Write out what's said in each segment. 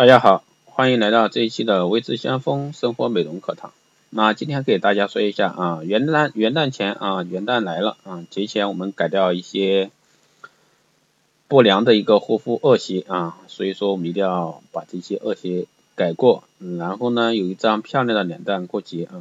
大家好，欢迎来到这一期的微知先锋生活美容课堂。那今天给大家说一下啊，元旦元旦前啊，元旦来了啊，节前我们改掉一些不良的一个护肤恶习啊，所以说我们一定要把这些恶习改过，然后呢，有一张漂亮的脸蛋过节啊。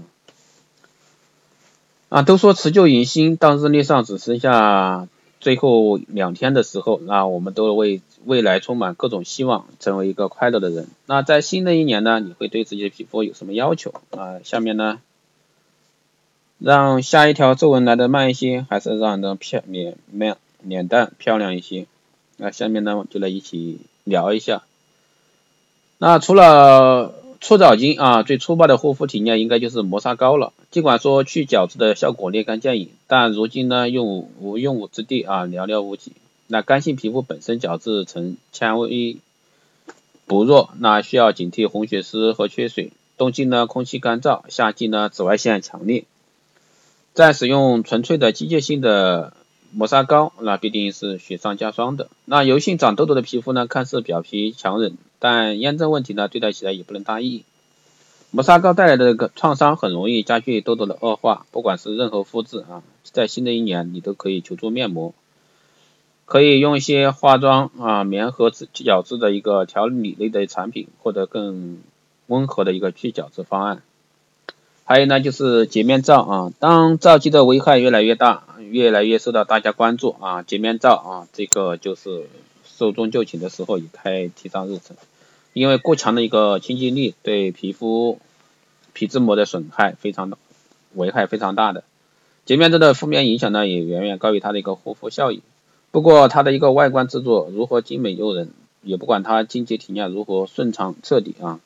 啊，都说辞旧迎新，当日历上只剩下。最后两天的时候，那我们都为未来充满各种希望，成为一个快乐的人。那在新的一年呢，你会对自己的皮肤有什么要求啊？下面呢，让下一条皱纹来的慢一些，还是让的漂脸面脸蛋漂亮一些？那下面呢，就来一起聊一下。那除了搓澡巾啊，最粗暴的护肤体验应该就是磨砂膏了。尽管说去角质的效果立竿见影，但如今呢用无用武之地啊寥寥无几。那干性皮肤本身角质层纤维薄弱，那需要警惕红血丝和缺水。冬季呢空气干燥，夏季呢紫外线强烈，在使用纯粹的机械性的磨砂膏，那必定是雪上加霜的。那油性长痘痘的皮肤呢，看似表皮强韧。但炎症问题呢，对待起来也不能大意。磨砂膏带来的个创伤很容易加剧痘痘的恶化。不管是任何肤质啊，在新的一年你都可以求助面膜，可以用一些化妆啊棉和角质的一个调理类的产品，获得更温和的一个去角质方案。还有呢，就是洁面皂啊，当皂基的危害越来越大，越来越受到大家关注啊，洁面皂啊，这个就是寿终就寝的时候也该提上日程。因为过强的一个清洁力对皮肤皮脂膜的损害非常的危害非常大的，洁面皂的负面影响呢也远远高于它的一个护肤效益。不过它的一个外观制作如何精美诱人，也不管它清洁体验如何顺畅彻底啊，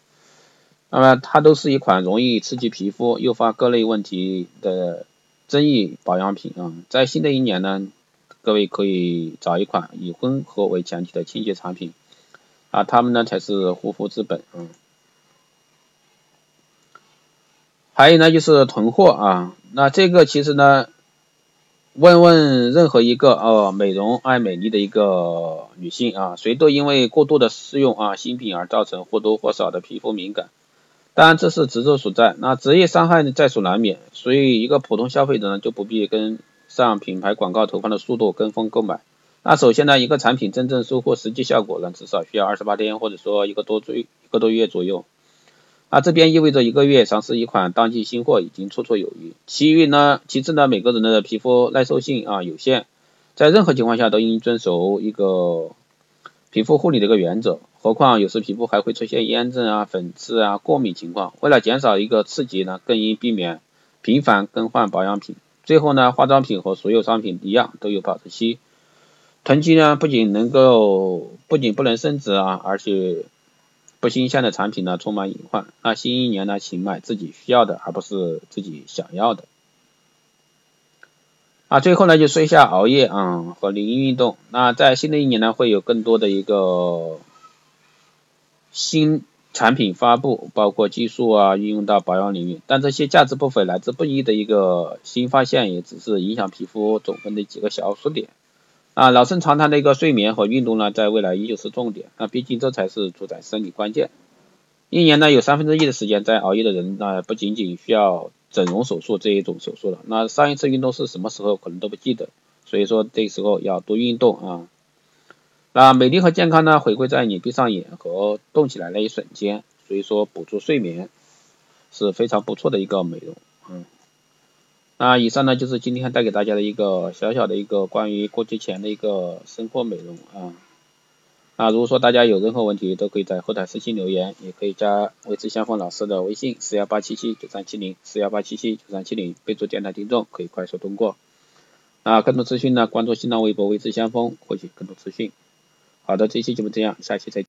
那么它都是一款容易刺激皮肤、诱发各类问题的争议保养品啊。在新的一年呢，各位可以找一款以温和为前提的清洁产品。啊，他们呢才是护肤之本，嗯，还有呢就是囤货啊，那这个其实呢，问问任何一个呃美容爱美丽的一个女性啊，谁都因为过度的试用啊新品而造成或多或少的皮肤敏感，当然这是职责所在，那职业伤害呢在所难免，所以一个普通消费者呢就不必跟上品牌广告投放的速度跟风购买。那首先呢，一个产品真正收获实际效果呢，至少需要二十八天，或者说一个多追一个多月左右。那这边意味着一个月尝试一款当季新货已经绰绰有余。其余呢，其次呢，每个人的皮肤耐受性啊有限，在任何情况下都应遵守一个皮肤护理的一个原则。何况有时皮肤还会出现炎症啊、粉刺啊、过敏情况，为了减少一个刺激呢，更应避免频繁更换保养品。最后呢，化妆品和所有商品一样都有保质期。囤积呢，不仅能够不仅不能升值啊，而且不新鲜的产品呢充满隐患。那新一年呢，请买自己需要的，而不是自己想要的。啊，最后呢就说一下熬夜啊和零运动。那在新的一年呢，会有更多的一个新产品发布，包括技术啊运用到保养领域。但这些价值不菲、来之不易的一个新发现，也只是影响皮肤总分的几个小数点。啊，老生常谈的一个睡眠和运动呢，在未来依旧是重点。那毕竟这才是主宰生理关键。一年呢，有三分之一的时间在熬夜的人，那不仅仅需要整容手术这一种手术了。那上一次运动是什么时候，可能都不记得。所以说，这时候要多运动啊。那美丽和健康呢，回归在你闭上眼和动起来那一瞬间。所以说，补助睡眠是非常不错的一个美容。嗯。那以上呢就是今天带给大家的一个小小的一个关于过节前的一个生活美容啊。那如果说大家有任何问题，都可以在后台私信留言，也可以加微知先锋老师的微信四幺八七七九三七零四幺八七七九三七零，备注电台听众，可以快速通过。啊，更多资讯呢，关注新浪微博微知先锋，获取更多资讯。好的，这期节目这样，下期再见。